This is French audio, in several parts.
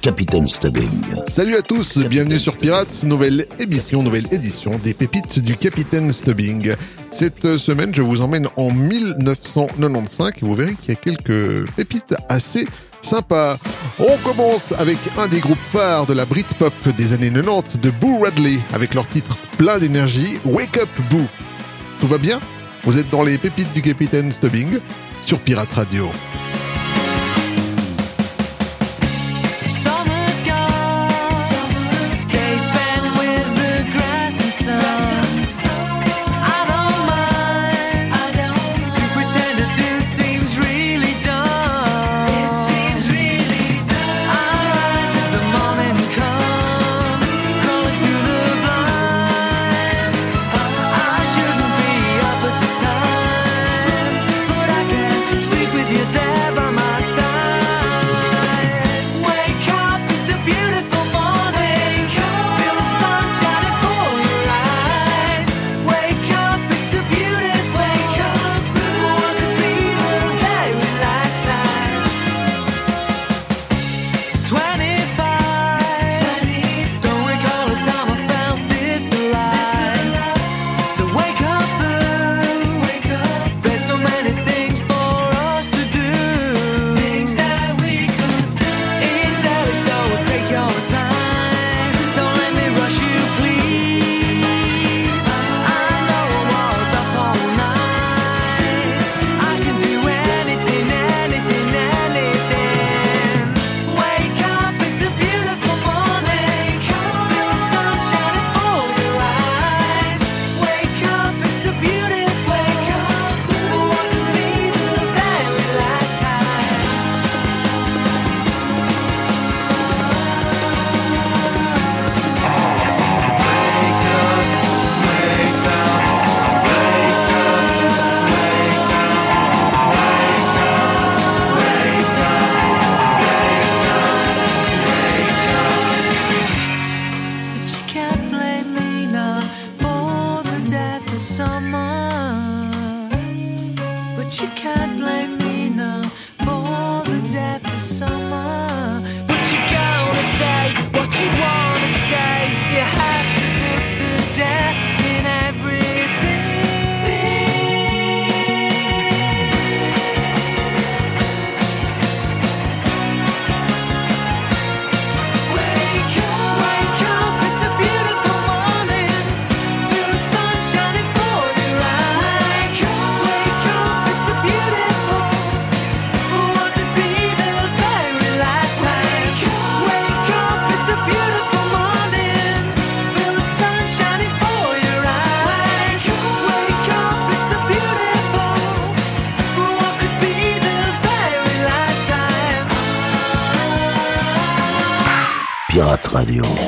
Capitaine Stubbing. Salut à tous, bienvenue sur Pirates, nouvelle émission, nouvelle édition des pépites du Capitaine Stubbing. Cette semaine, je vous emmène en 1995 et vous verrez qu'il y a quelques pépites assez sympas. On commence avec un des groupes phares de la Britpop des années 90 de Boo Radley avec leur titre plein d'énergie, Wake Up Boo. Tout va bien? Vous êtes dans les pépites du Capitaine Stubbing sur Pirate Radio. Radio.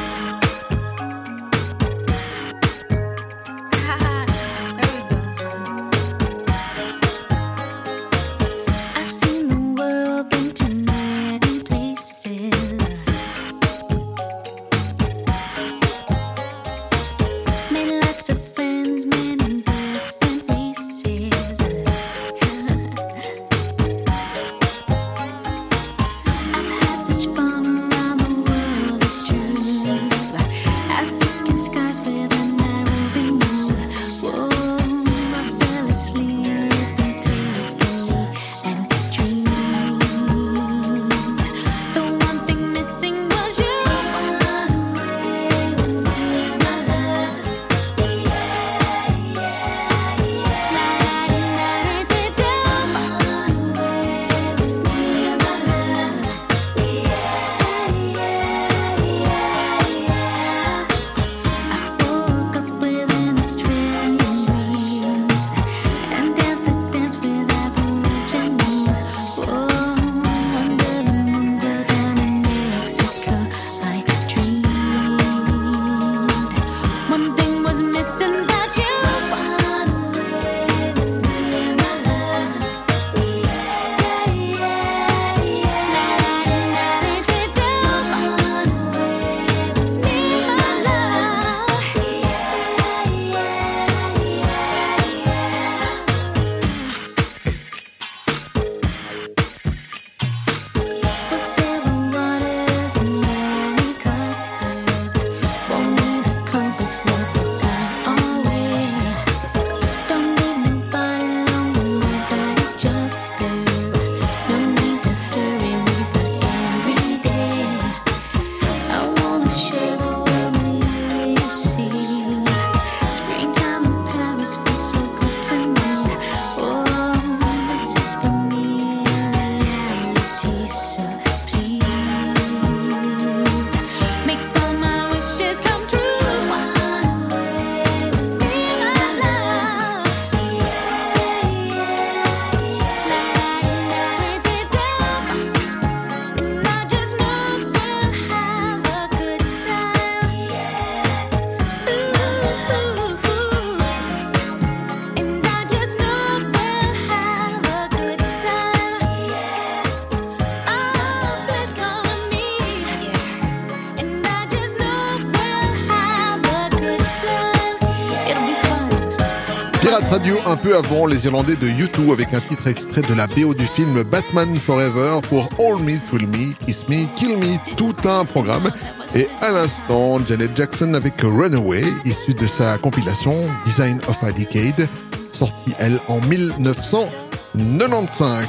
un peu avant les Irlandais de U2 avec un titre extrait de la BO du film Batman Forever pour All Me, Will Me, Kiss Me, Kill Me, tout un programme. Et à l'instant, Janet Jackson avec Runaway, issue de sa compilation Design of a Decade, sortie elle en 1995.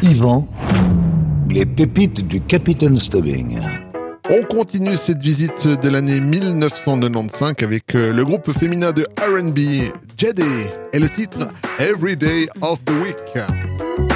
Yvan, les pépites du Capitaine Stubbing. On continue cette visite de l'année 1995 avec euh, le groupe féminin de RB, Jedi, et le titre Every Day of the Week.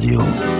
Pirate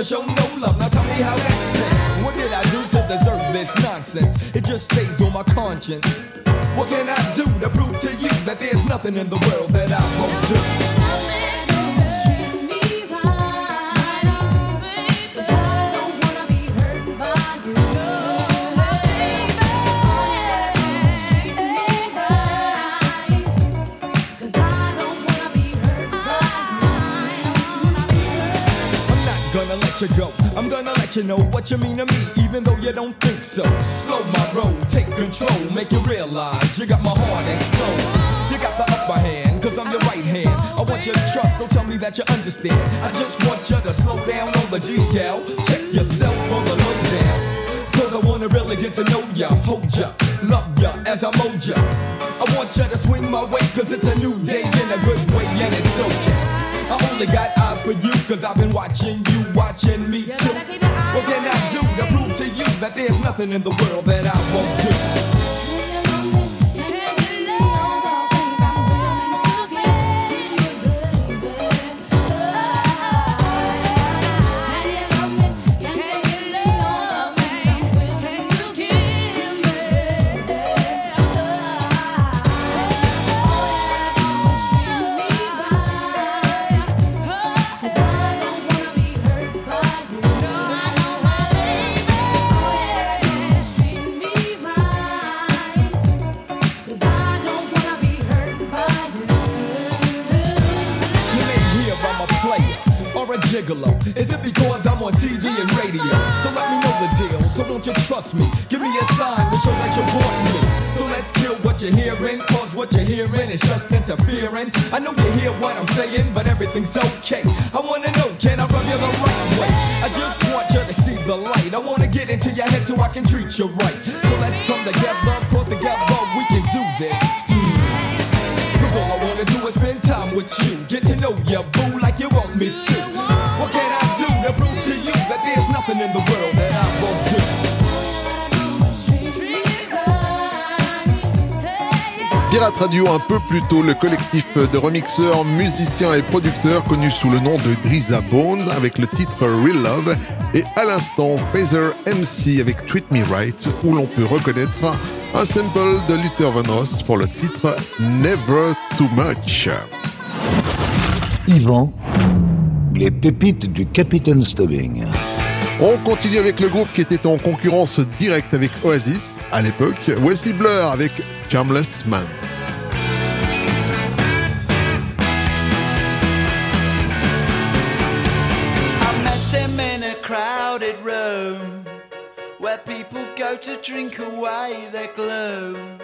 You show no love. Now tell me how that sound. What did I do to deserve this nonsense? It just stays on my conscience. What can I do to prove to you that there's nothing in the world that I won't do? You go. I'm gonna let you know what you mean to me, even though you don't think so. Slow my roll, take control, make you realize you got my heart and soul. You got the upper hand, cause I'm your right hand. I want you to trust, don't tell me that you understand. I just want you to slow down on the decal. Check yourself on the lowdown. Cause I wanna really get to know ya, hold ya, love ya as I mold ya. I want you to swing my way, cause it's a new day in a good way, and it's okay. I only got eyes for you, cause I've been watching you, watching me too. What can I do to prove to you that there's nothing in the world that I won't do? Won't you trust me? Give me a sign to show that you want me. So let's kill what you're hearing, cause what you're hearing is just interfering. I know you hear what I'm saying, but everything's okay. I wanna know, can I rub you the right way? I just want you to see the light. I wanna get into your head so I can treat you right. So let's come together, cause together we can do this. Mm. Cause all I wanna do is spend time with you. Get to know ya, boo, like you want me to. What can I do to prove to you that there's nothing in the world Pirate Radio un peu plus tôt, le collectif de remixeurs, musiciens et producteurs connu sous le nom de Driza Bones avec le titre Real Love et à l'instant Phaser MC avec Treat Me Right où l'on peut reconnaître un sample de Luther Van Ross pour le titre Never Too Much. Yvan, les pépites du Capitaine Stubbing. On continue avec le groupe qui était en concurrence directe avec Oasis à l'époque, Wesley Blur avec Charmless Man. To drink away their gloom.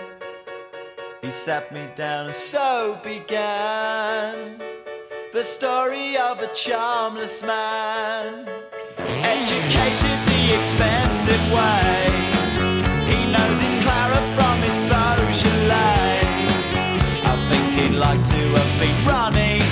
He sat me down and so began the story of a charmless man, educated the expensive way. He knows his Clara from his Beaujolais. I think he'd like to have been running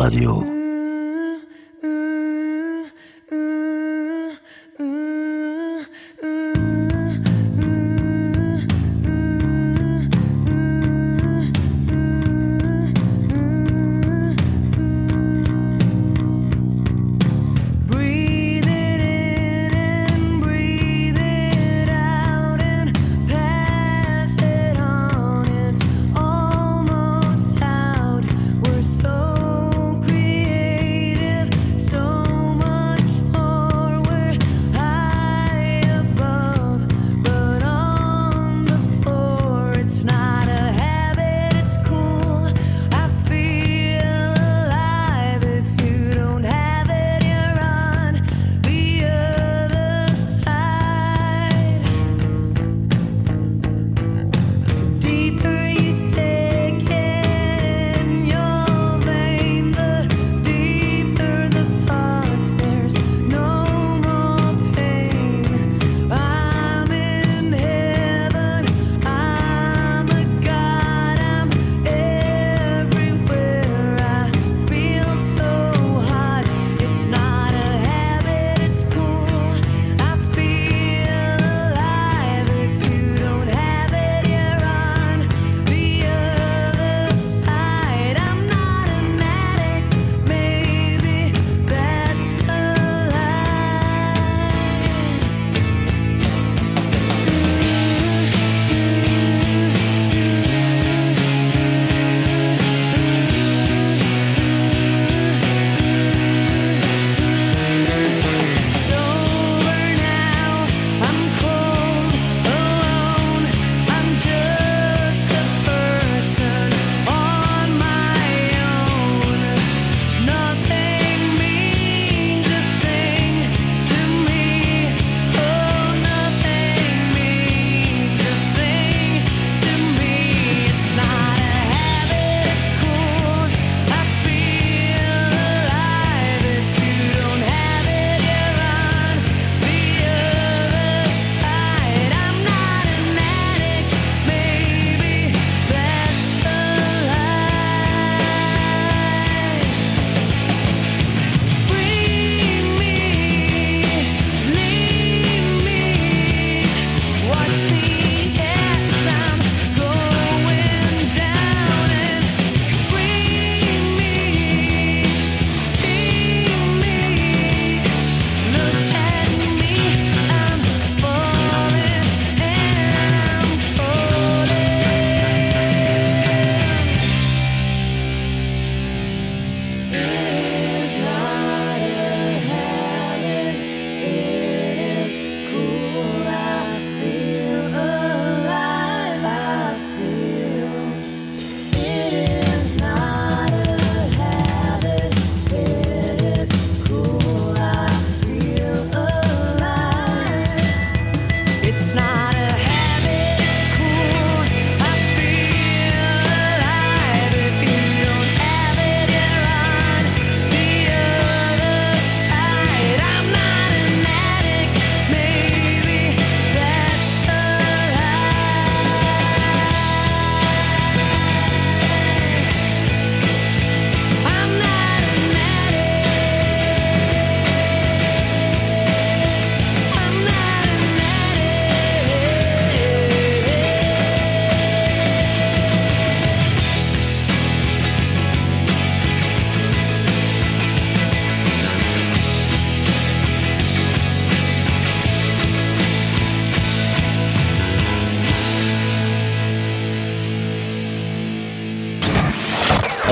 Radio.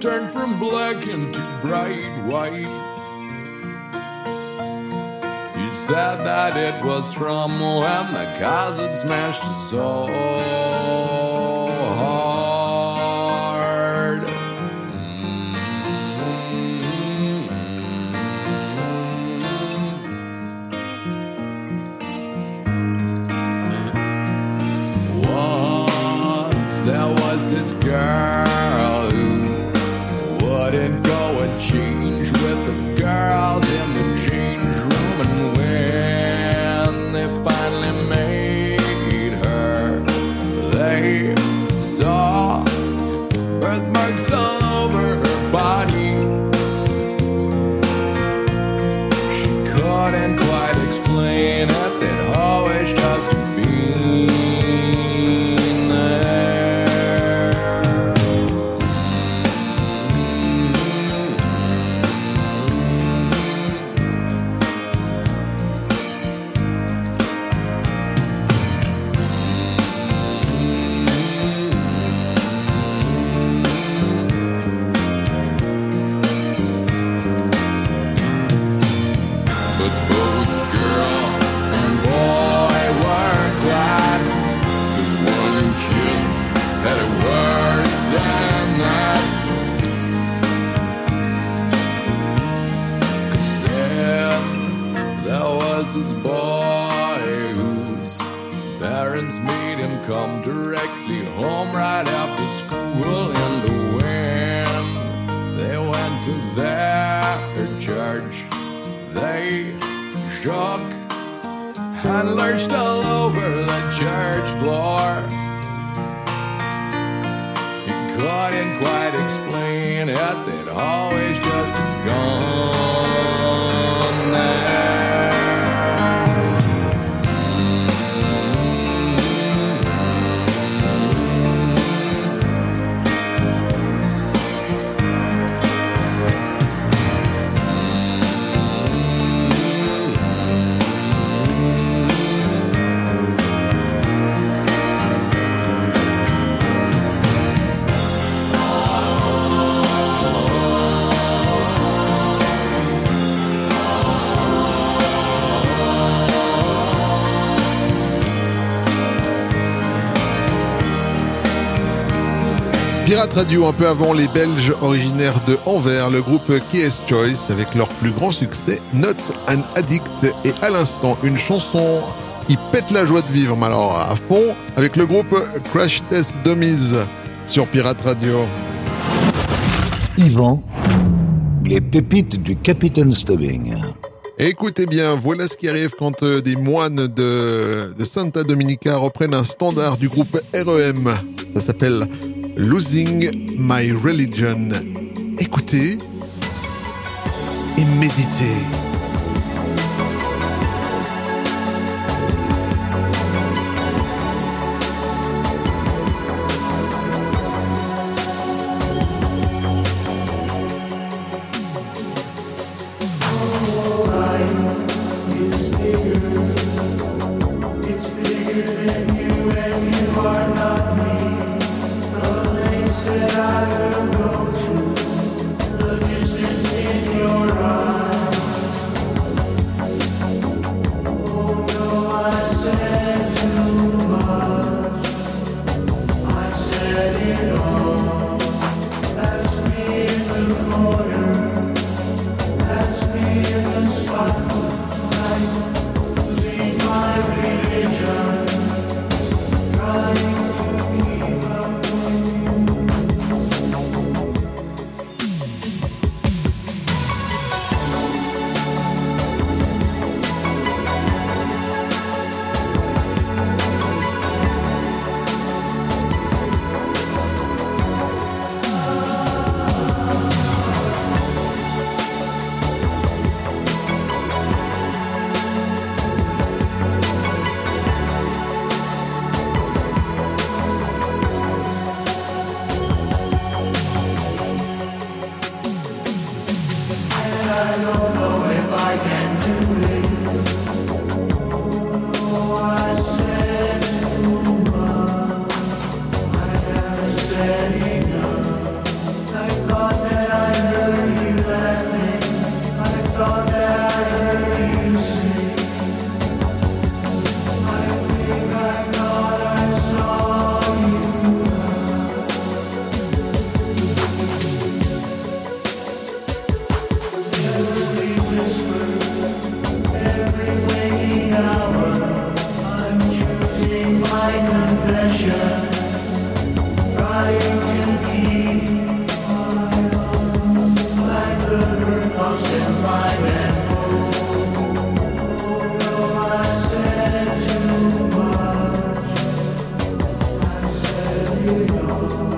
Turned from black into bright white. He said that it was from when the cars smashed so hard. Mm-hmm. Once there was this girl all over the church floor. He couldn't quite explain it, they'd always just gone Pirate Radio, un peu avant les Belges originaires de Anvers, le groupe KS Choice avec leur plus grand succès, Not an Addict, et à l'instant, une chanson qui pète la joie de vivre, mais alors à fond, avec le groupe Crash Test Dummies sur Pirate Radio. Yvan, les pépites du Capitaine Stubbing. Écoutez bien, voilà ce qui arrive quand euh, des moines de, de Santa Dominica reprennent un standard du groupe REM. Ça s'appelle Losing My Religion. Écoutez et méditez. song.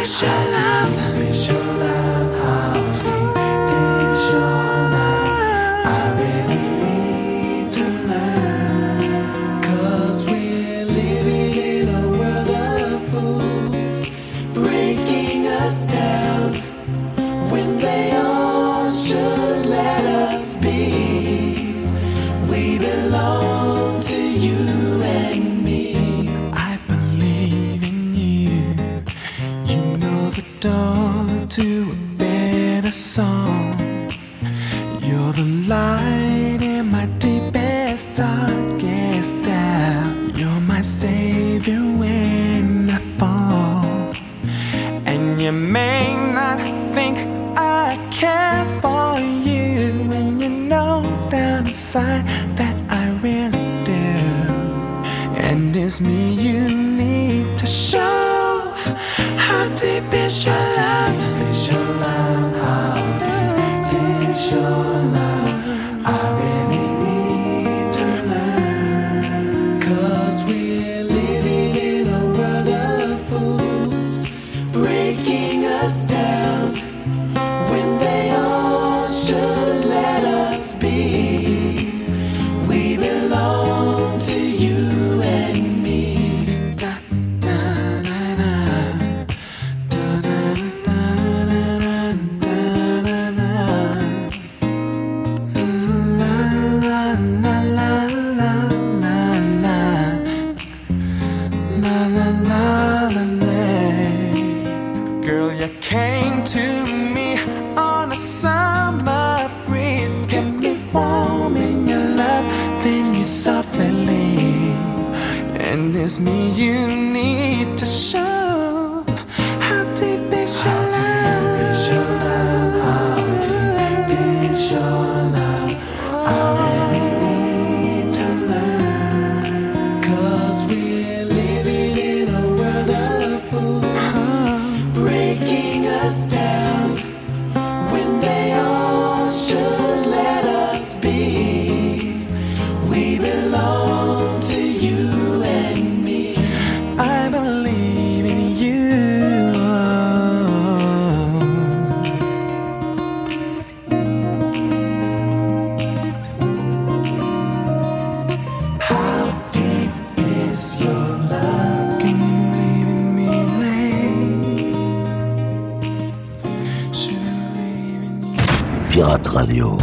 artificial love. me. Softly, and it's me you need to show. Radio.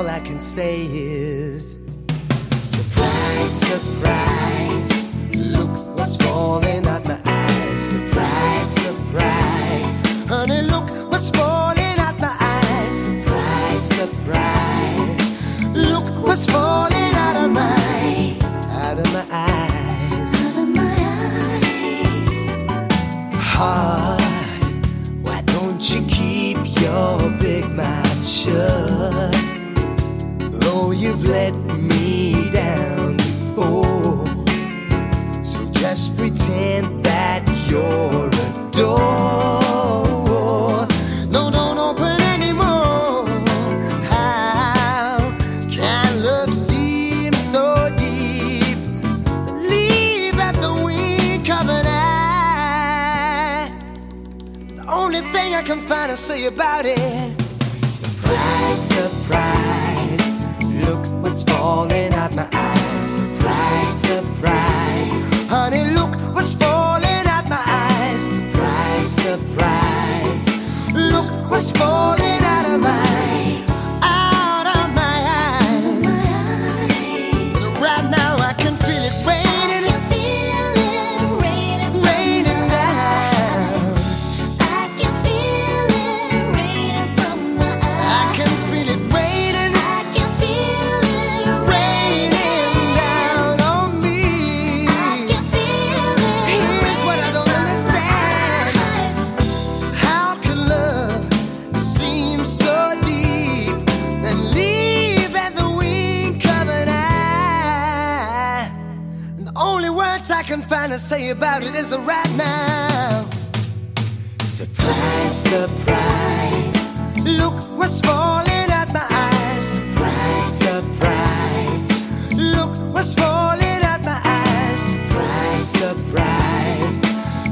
All I can say is surprise, surprise. Look what's falling out my eyes. Surprise, surprise. Honey, look what's falling out my eyes. Surprise, surprise. Look what's falling out of my, out of my eyes. Out of my eyes. Heart, why don't you keep your big mouth shut? You've let me down before. So just pretend that you're a door. No, don't open anymore. How can love seem so deep? Leave at the wink of an eye. The only thing I can find to say about it. Falling out my eyes. Surprise, surprise. Honey, look what's falling out my eyes. Surprise, surprise. Look what's falling out of my, out I can find to say about it is a right now. Surprise, surprise. Look what's falling out my eyes. Surprise, surprise. Look what's falling out my eyes. Surprise, surprise.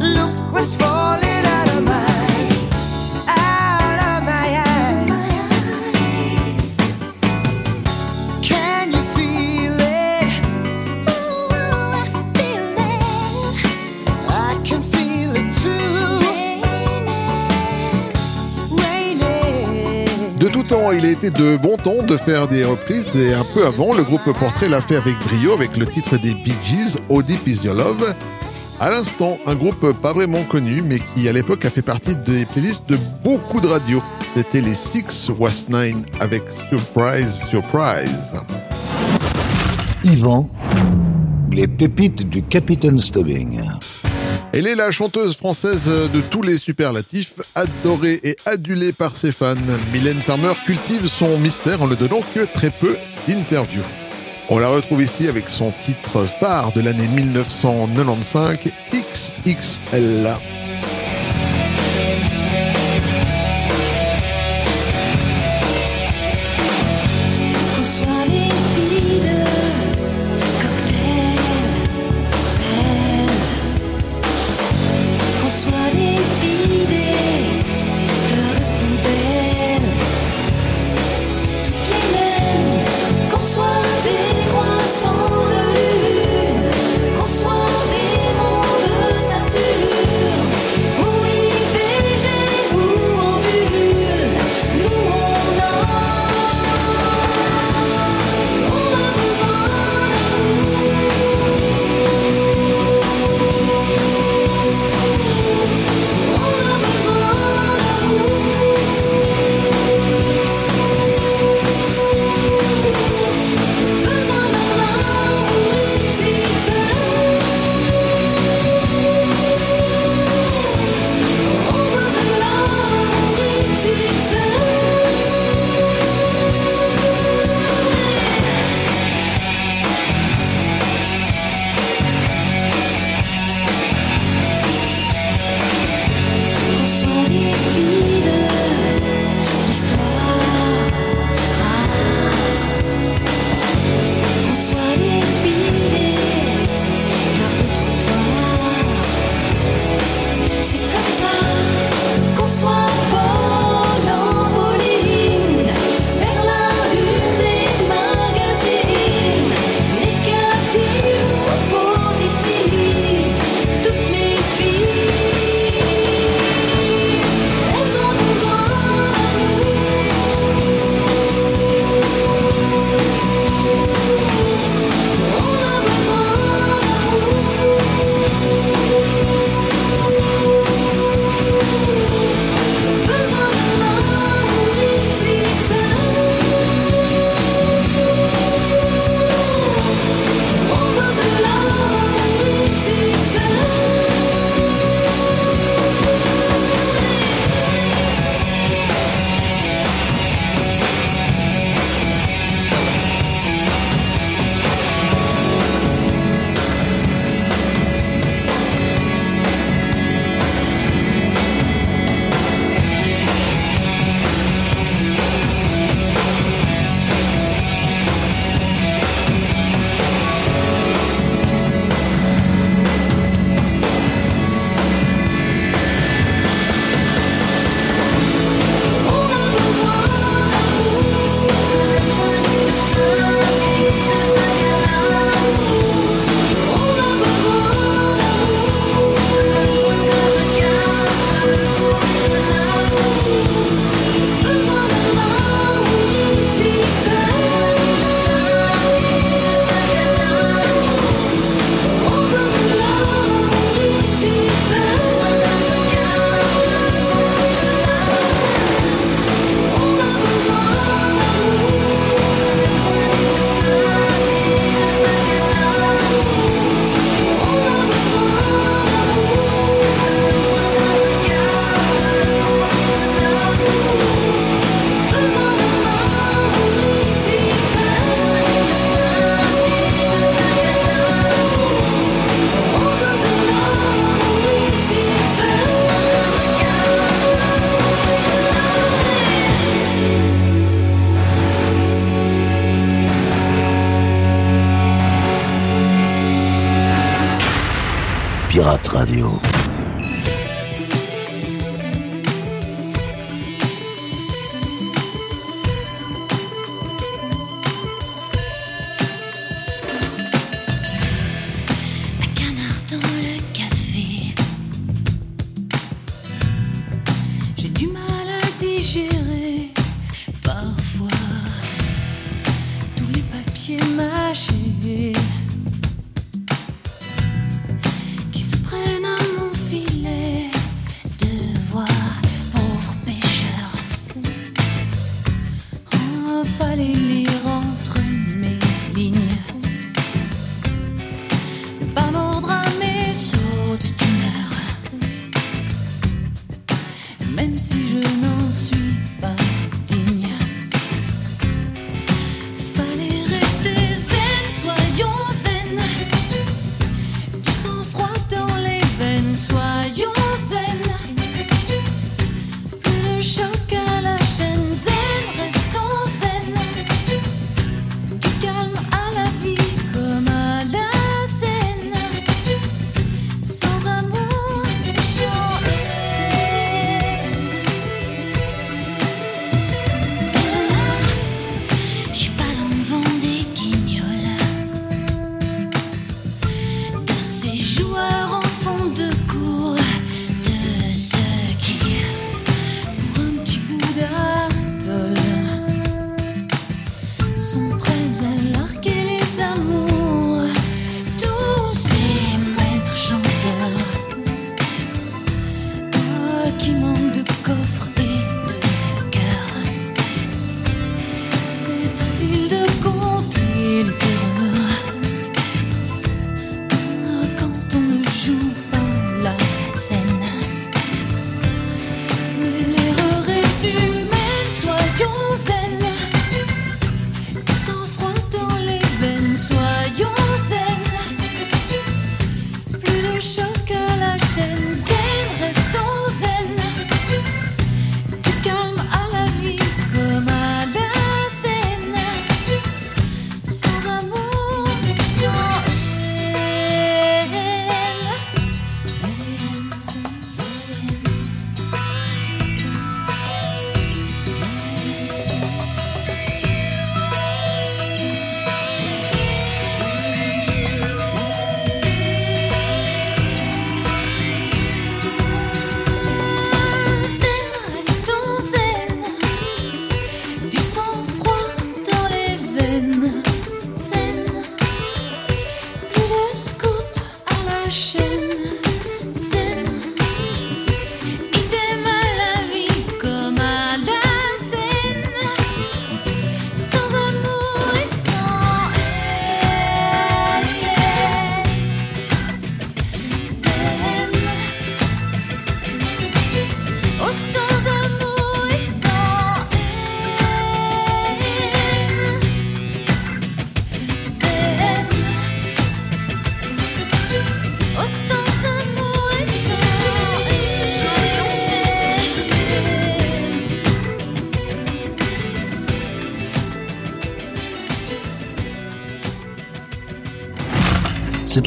Look what's falling il a été de bon ton de faire des reprises et un peu avant, le groupe Portrait l'a fait avec brio avec le titre des Bee Gees, Oh Deep Is. À l'instant, un groupe pas vraiment connu, mais qui à l'époque a fait partie des playlists de beaucoup de radios. C'était les Six Was Nine avec Surprise, Surprise. Yvan, les pépites du Capitaine Stubbing. Elle est la chanteuse française de tous les superlatifs, adorée et adulée par ses fans. Mylène Farmer cultive son mystère en ne donnant que très peu d'interviews. On la retrouve ici avec son titre phare de l'année 1995, XXL.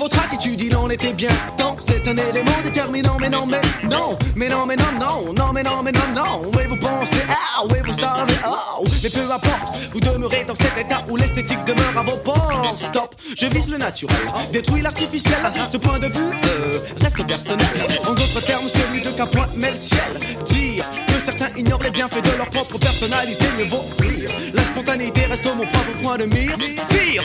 Votre attitude, il en était bien temps. C'est un élément déterminant, mais non, mais non, mais non, mais non, non, non, mais non, mais non, non. Oui, vous pensez, ah, oui, vous savez, oh, mais peu importe, vous demeurez dans cet état où l'esthétique demeure à vos portes. Stop, je vise le naturel, détruis l'artificiel. Ce point de vue euh, reste personnel. En d'autres termes, celui de qu'un point le ciel. Dire que certains ignorent les bienfaits de leur propre personnalité, mieux vaut rire. La spontanéité reste mon propre point de mire. Pire,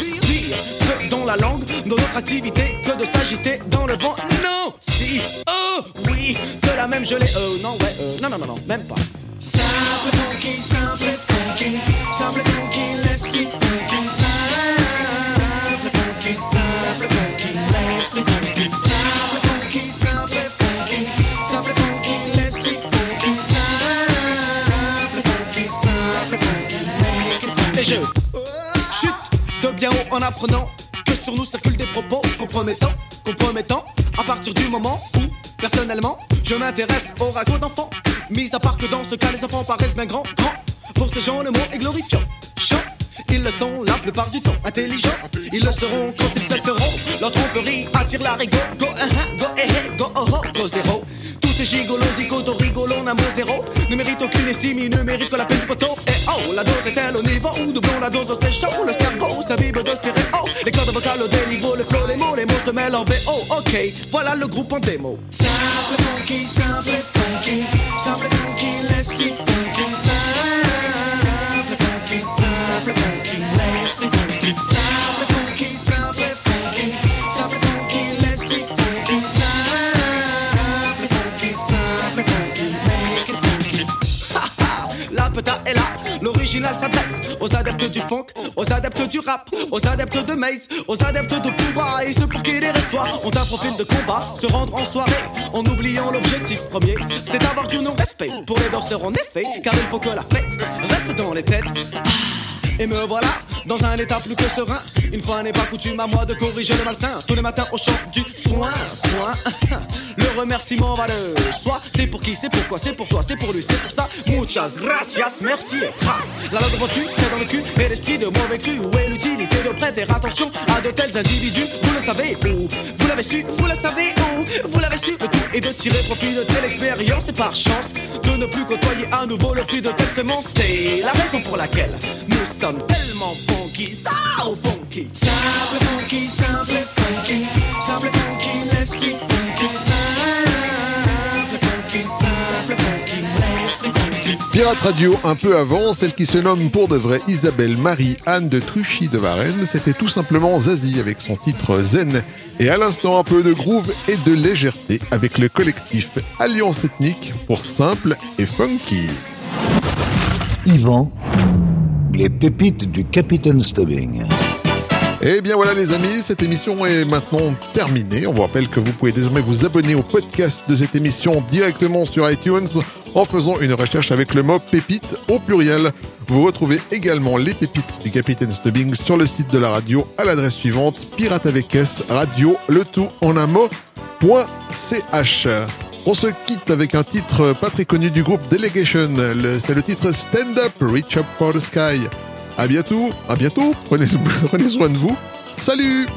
pire, ce dont la langue, dans notre activité, que de s'agiter dans le vent. Non, si, oh, oui, cela même je l'ai, euh, non, ouais, euh, non, non, non, non, même pas. Simple funky, simple funky, simple funky, l'esprit funky, simple funky, simple funky, l'esprit funky, simple funky, simple funky, simple funky, l'esprit funky, simple funky, je en apprenant que sur nous circulent des propos compromettants, compromettants, à partir du moment où, personnellement, je m'intéresse au ragot d'enfants. Mis à part que dans ce cas, les enfants paraissent bien grands, grands. Pour ces gens, le mot est glorifiant. Chant, ils le sont la plupart du temps. Intelligents, ils le seront quand ils cesseront. Leur tromperie attire la rigo. Go, uh -huh, go, eh, eh, go, oh, oh, go, zéro. Tous ces gigolos, zigotos, rigolos, n'a mot zéro. Ne méritent aucune estime, ils ne méritent que la peine du poteau. Et oh, la dose est-elle au niveau où doublons la dose, c'est chaud. Le cerveau s'abîme de stéréo. Les cordes vocales au déniveau, le flow, les mots, les mots se mêlent en VO. Ok, voilà le groupe en démo. Simple funky, simple funky, simple funky, let's funky. Simple funky, simple funky, let's be funky. Simple funky, simple funky, simple funky, let's be funky. Simple funky, simple funky, make it funky. La peta est là, s'adresse aux adeptes du funk, aux adeptes du rap, aux adeptes de Maze, aux adeptes de Booba et ceux pour qui les restoirs ont un profil de combat, se rendre en soirée en oubliant l'objectif premier, c'est d'avoir du non-respect pour les danseurs en effet, car il faut que la fête reste dans les têtes. Ah, Et me voilà dans un état plus que serein. Une fois n'est pas coutume à moi de corriger le malsain. Tous les matins au chant du soin, soin. Le remerciement va le soi. C'est pour qui, c'est pourquoi, c'est pour toi, c'est pour lui, c'est pour ça. Muchas gracias, merci et trace. La langue reçue, est dans le cul, et l'esprit de mauvais cru. Où est l'utilité de prêter attention à de tels individus? Vous le savez où? Vous l'avez su, vous le savez où? Vous l'avez su, le tout est de tirer profit de telle expérience et par chance de ne plus côtoyer à nouveau le fruit de telle semence. C'est la raison pour laquelle nous sommes tellement funky, ça au funky. Simple funky, simple funky, simple funky, let's Pirate Radio, un peu avant, celle qui se nomme pour de vrai Isabelle Marie-Anne de Truchy de Varennes, c'était tout simplement Zazie avec son titre Zen. Et à l'instant, un peu de groove et de légèreté avec le collectif Alliance Ethnique pour simple et funky. Yvan, les pépites du Capitaine Stubbing. Et Eh bien voilà les amis, cette émission est maintenant terminée. On vous rappelle que vous pouvez désormais vous abonner au podcast de cette émission directement sur iTunes en faisant une recherche avec le mot pépite au pluriel. Vous retrouvez également les pépites du Capitaine Stubbing sur le site de la radio à l'adresse suivante pirate avec S radio le tout en un mot point .ch. On se quitte avec un titre pas très connu du groupe Delegation. Le- C'est le titre Stand Up, Reach Up for the Sky. À bientôt, à bientôt. Prenez, soin de vous. Salut